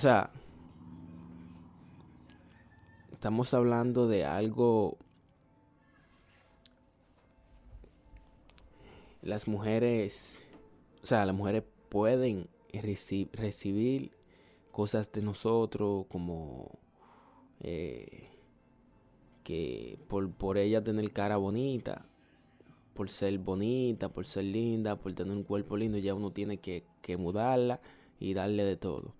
O sea, estamos hablando de algo... Las mujeres, o sea, las mujeres pueden reci- recibir cosas de nosotros como eh, que por, por ella tener cara bonita, por ser bonita, por ser linda, por tener un cuerpo lindo, ya uno tiene que mudarla y darle de todo.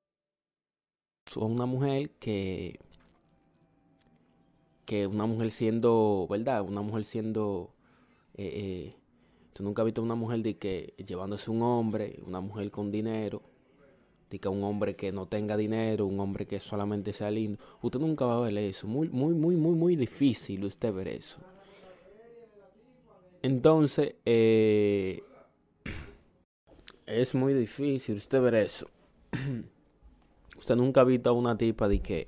Una mujer que que una mujer siendo, ¿verdad? Una mujer siendo eh, eh, tú nunca has visto una mujer de que llevándose un hombre, una mujer con dinero, de que un hombre que no tenga dinero, un hombre que solamente sea lindo. Usted nunca va a ver eso. Muy, muy, muy, muy, muy difícil usted ver eso. Entonces, eh, es muy difícil usted ver eso. Usted nunca ha visto a una tipa de que